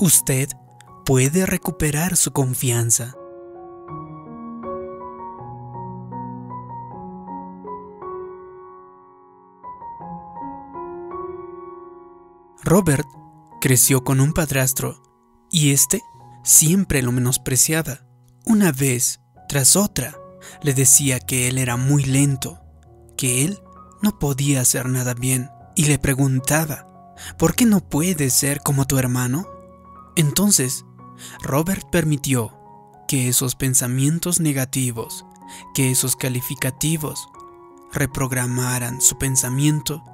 usted puede recuperar su confianza. Robert creció con un padrastro y este siempre lo menospreciaba. Una vez tras otra le decía que él era muy lento, que él no podía hacer nada bien y le preguntaba, ¿por qué no puedes ser como tu hermano? Entonces, Robert permitió que esos pensamientos negativos, que esos calificativos, reprogramaran su pensamiento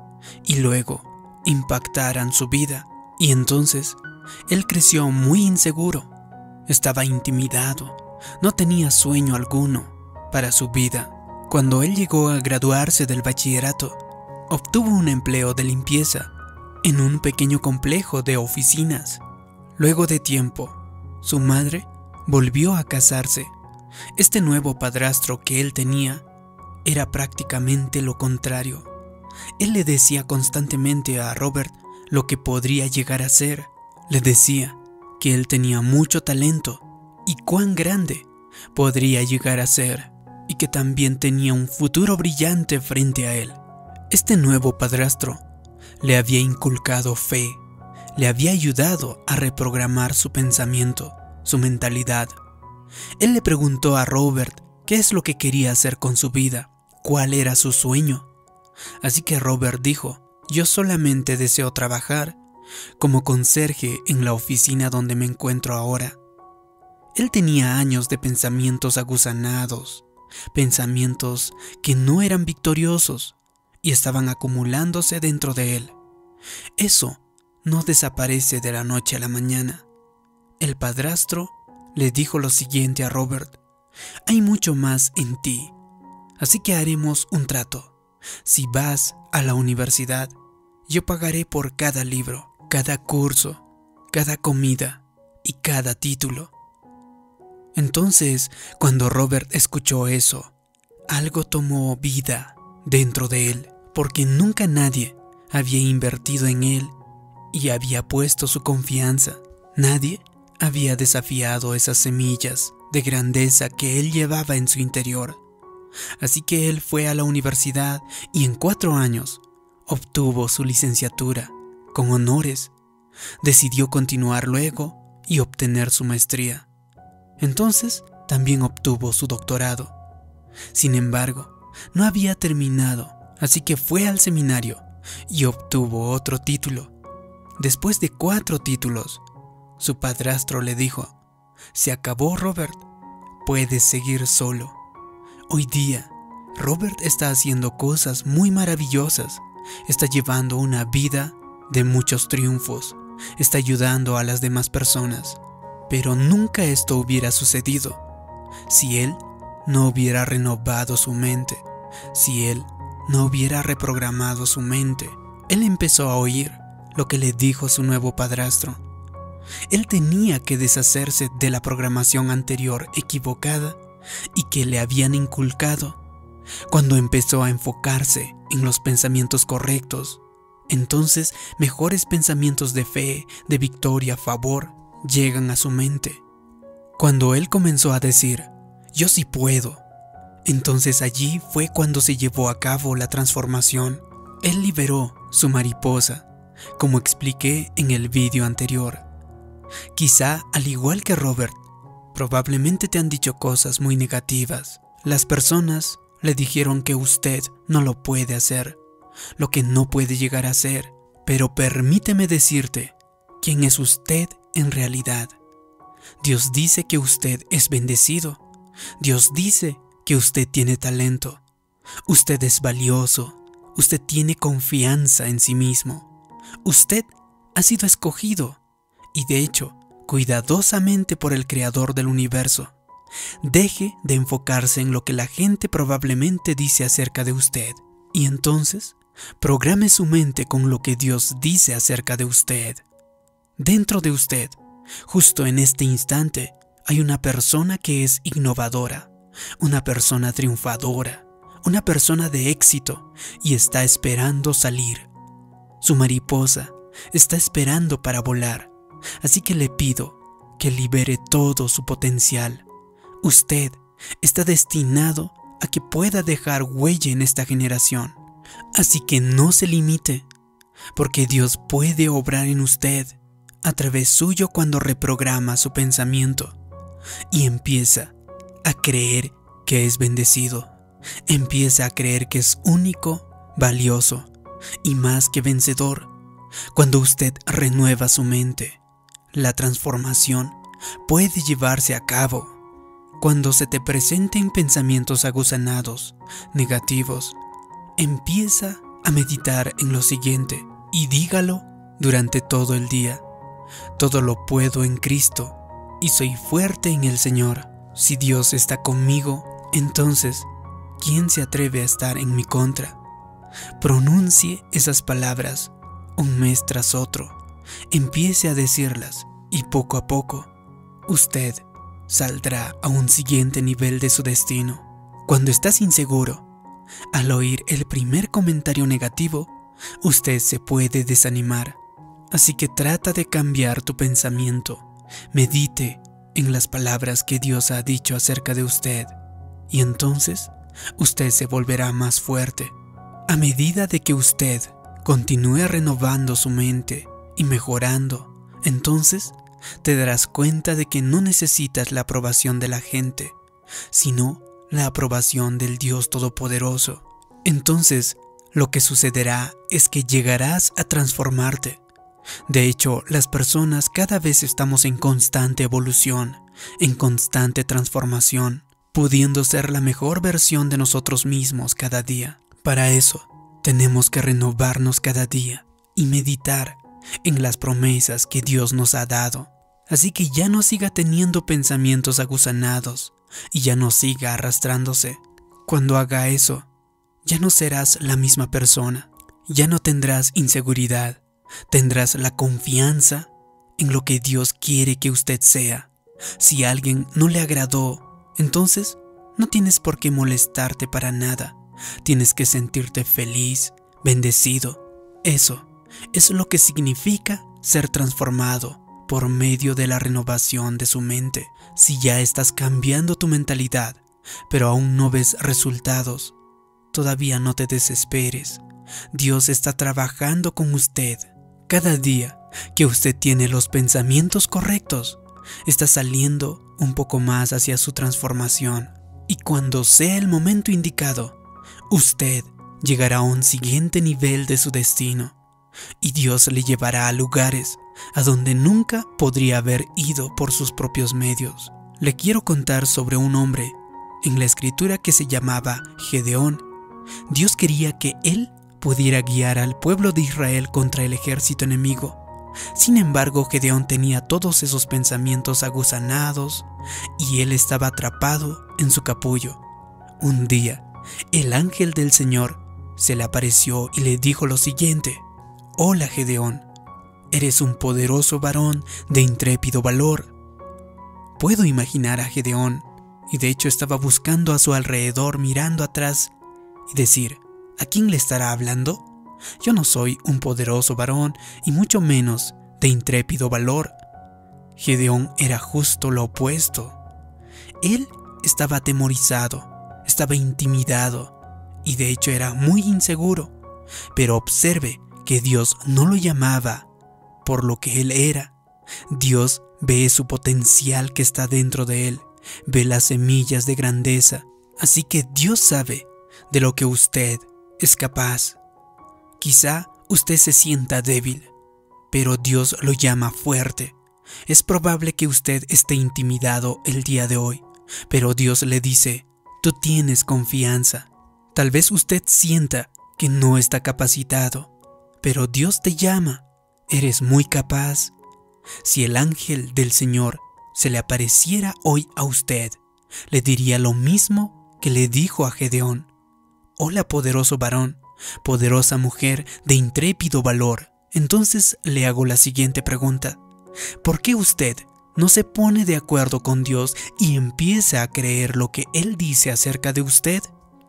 y luego impactaran su vida. Y entonces, él creció muy inseguro, estaba intimidado, no tenía sueño alguno para su vida. Cuando él llegó a graduarse del bachillerato, obtuvo un empleo de limpieza en un pequeño complejo de oficinas. Luego de tiempo, su madre volvió a casarse. Este nuevo padrastro que él tenía era prácticamente lo contrario. Él le decía constantemente a Robert lo que podría llegar a ser. Le decía que él tenía mucho talento y cuán grande podría llegar a ser y que también tenía un futuro brillante frente a él. Este nuevo padrastro le había inculcado fe, le había ayudado a reprogramar su pensamiento, su mentalidad. Él le preguntó a Robert qué es lo que quería hacer con su vida, cuál era su sueño. Así que Robert dijo, yo solamente deseo trabajar como conserje en la oficina donde me encuentro ahora. Él tenía años de pensamientos aguzanados, pensamientos que no eran victoriosos y estaban acumulándose dentro de él. Eso no desaparece de la noche a la mañana. El padrastro le dijo lo siguiente a Robert, hay mucho más en ti, así que haremos un trato. Si vas a la universidad, yo pagaré por cada libro, cada curso, cada comida y cada título. Entonces, cuando Robert escuchó eso, algo tomó vida dentro de él, porque nunca nadie había invertido en él y había puesto su confianza. Nadie había desafiado esas semillas de grandeza que él llevaba en su interior. Así que él fue a la universidad y en cuatro años obtuvo su licenciatura con honores. Decidió continuar luego y obtener su maestría. Entonces también obtuvo su doctorado. Sin embargo, no había terminado, así que fue al seminario y obtuvo otro título. Después de cuatro títulos, su padrastro le dijo, se acabó Robert, puedes seguir solo. Hoy día, Robert está haciendo cosas muy maravillosas, está llevando una vida de muchos triunfos, está ayudando a las demás personas. Pero nunca esto hubiera sucedido si él no hubiera renovado su mente, si él no hubiera reprogramado su mente. Él empezó a oír lo que le dijo su nuevo padrastro. Él tenía que deshacerse de la programación anterior equivocada y que le habían inculcado. Cuando empezó a enfocarse en los pensamientos correctos, entonces mejores pensamientos de fe, de victoria, favor, llegan a su mente. Cuando él comenzó a decir, yo sí puedo, entonces allí fue cuando se llevó a cabo la transformación. Él liberó su mariposa, como expliqué en el vídeo anterior. Quizá, al igual que Robert, probablemente te han dicho cosas muy negativas. Las personas le dijeron que usted no lo puede hacer, lo que no puede llegar a ser. Pero permíteme decirte quién es usted en realidad. Dios dice que usted es bendecido. Dios dice que usted tiene talento. Usted es valioso. Usted tiene confianza en sí mismo. Usted ha sido escogido y de hecho cuidadosamente por el Creador del universo. Deje de enfocarse en lo que la gente probablemente dice acerca de usted y entonces programe su mente con lo que Dios dice acerca de usted. Dentro de usted, justo en este instante, hay una persona que es innovadora, una persona triunfadora, una persona de éxito y está esperando salir. Su mariposa está esperando para volar Así que le pido que libere todo su potencial. Usted está destinado a que pueda dejar huella en esta generación. Así que no se limite, porque Dios puede obrar en usted a través suyo cuando reprograma su pensamiento y empieza a creer que es bendecido. Empieza a creer que es único, valioso y más que vencedor. Cuando usted renueva su mente, la transformación puede llevarse a cabo. Cuando se te presenten pensamientos aguzanados, negativos, empieza a meditar en lo siguiente y dígalo durante todo el día. Todo lo puedo en Cristo y soy fuerte en el Señor. Si Dios está conmigo, entonces, ¿quién se atreve a estar en mi contra? Pronuncie esas palabras un mes tras otro. Empiece a decirlas y poco a poco usted saldrá a un siguiente nivel de su destino. Cuando estás inseguro, al oír el primer comentario negativo, usted se puede desanimar. Así que trata de cambiar tu pensamiento. Medite en las palabras que Dios ha dicho acerca de usted. Y entonces usted se volverá más fuerte. A medida de que usted continúe renovando su mente y mejorando, entonces te darás cuenta de que no necesitas la aprobación de la gente, sino la aprobación del Dios Todopoderoso. Entonces, lo que sucederá es que llegarás a transformarte. De hecho, las personas cada vez estamos en constante evolución, en constante transformación, pudiendo ser la mejor versión de nosotros mismos cada día. Para eso, tenemos que renovarnos cada día y meditar en las promesas que Dios nos ha dado. Así que ya no siga teniendo pensamientos aguzanados y ya no siga arrastrándose. Cuando haga eso, ya no serás la misma persona, ya no tendrás inseguridad, tendrás la confianza en lo que Dios quiere que usted sea. Si alguien no le agradó, entonces no tienes por qué molestarte para nada. Tienes que sentirte feliz, bendecido. Eso es lo que significa ser transformado por medio de la renovación de su mente. Si ya estás cambiando tu mentalidad, pero aún no ves resultados, todavía no te desesperes. Dios está trabajando con usted. Cada día que usted tiene los pensamientos correctos, está saliendo un poco más hacia su transformación. Y cuando sea el momento indicado, usted llegará a un siguiente nivel de su destino. Y Dios le llevará a lugares a donde nunca podría haber ido por sus propios medios. Le quiero contar sobre un hombre en la escritura que se llamaba Gedeón. Dios quería que él pudiera guiar al pueblo de Israel contra el ejército enemigo. Sin embargo, Gedeón tenía todos esos pensamientos aguzanados y él estaba atrapado en su capullo. Un día, el ángel del Señor se le apareció y le dijo lo siguiente, Hola Gedeón, Eres un poderoso varón de intrépido valor. Puedo imaginar a Gedeón, y de hecho estaba buscando a su alrededor mirando atrás y decir, ¿a quién le estará hablando? Yo no soy un poderoso varón y mucho menos de intrépido valor. Gedeón era justo lo opuesto. Él estaba atemorizado, estaba intimidado y de hecho era muy inseguro. Pero observe que Dios no lo llamaba por lo que Él era. Dios ve su potencial que está dentro de Él, ve las semillas de grandeza. Así que Dios sabe de lo que usted es capaz. Quizá usted se sienta débil, pero Dios lo llama fuerte. Es probable que usted esté intimidado el día de hoy, pero Dios le dice, tú tienes confianza. Tal vez usted sienta que no está capacitado, pero Dios te llama Eres muy capaz. Si el ángel del Señor se le apareciera hoy a usted, le diría lo mismo que le dijo a Gedeón. Hola poderoso varón, poderosa mujer de intrépido valor. Entonces le hago la siguiente pregunta. ¿Por qué usted no se pone de acuerdo con Dios y empieza a creer lo que Él dice acerca de usted?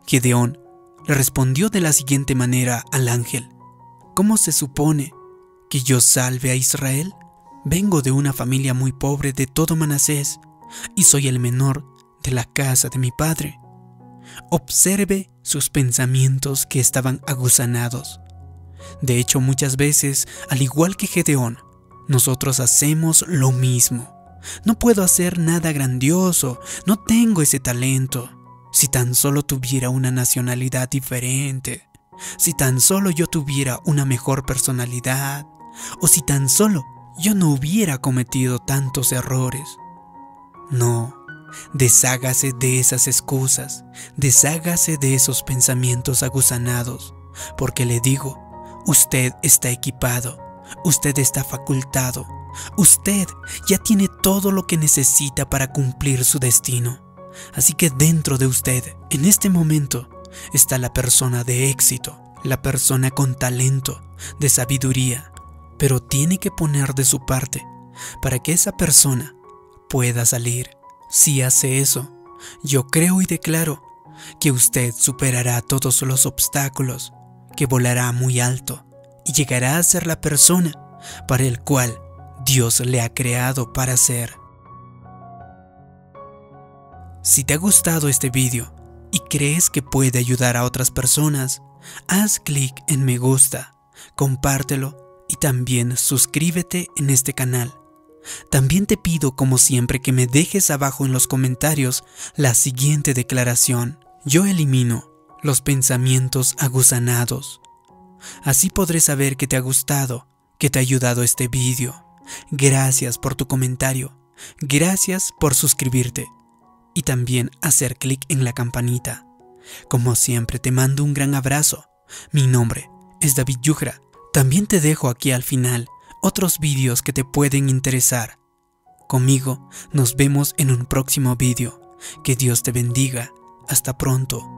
Gedeón le respondió de la siguiente manera al ángel. ¿Cómo se supone que yo salve a Israel? Vengo de una familia muy pobre de todo Manasés y soy el menor de la casa de mi padre. Observe sus pensamientos que estaban aguzanados. De hecho, muchas veces, al igual que Gedeón, nosotros hacemos lo mismo. No puedo hacer nada grandioso, no tengo ese talento. Si tan solo tuviera una nacionalidad diferente, si tan solo yo tuviera una mejor personalidad, o si tan solo yo no hubiera cometido tantos errores. No, deshágase de esas excusas, deshágase de esos pensamientos aguzanados, porque le digo, usted está equipado, usted está facultado, usted ya tiene todo lo que necesita para cumplir su destino. Así que dentro de usted, en este momento, está la persona de éxito, la persona con talento, de sabiduría, pero tiene que poner de su parte para que esa persona pueda salir. Si hace eso, yo creo y declaro que usted superará todos los obstáculos, que volará muy alto y llegará a ser la persona para el cual Dios le ha creado para ser. Si te ha gustado este vídeo y crees que puede ayudar a otras personas, haz clic en me gusta, compártelo y también suscríbete en este canal. También te pido como siempre que me dejes abajo en los comentarios la siguiente declaración. Yo elimino los pensamientos aguzanados. Así podré saber que te ha gustado, que te ha ayudado este vídeo. Gracias por tu comentario. Gracias por suscribirte. Y también hacer clic en la campanita. Como siempre te mando un gran abrazo. Mi nombre es David Yugra. También te dejo aquí al final otros vídeos que te pueden interesar. Conmigo nos vemos en un próximo vídeo. Que Dios te bendiga. Hasta pronto.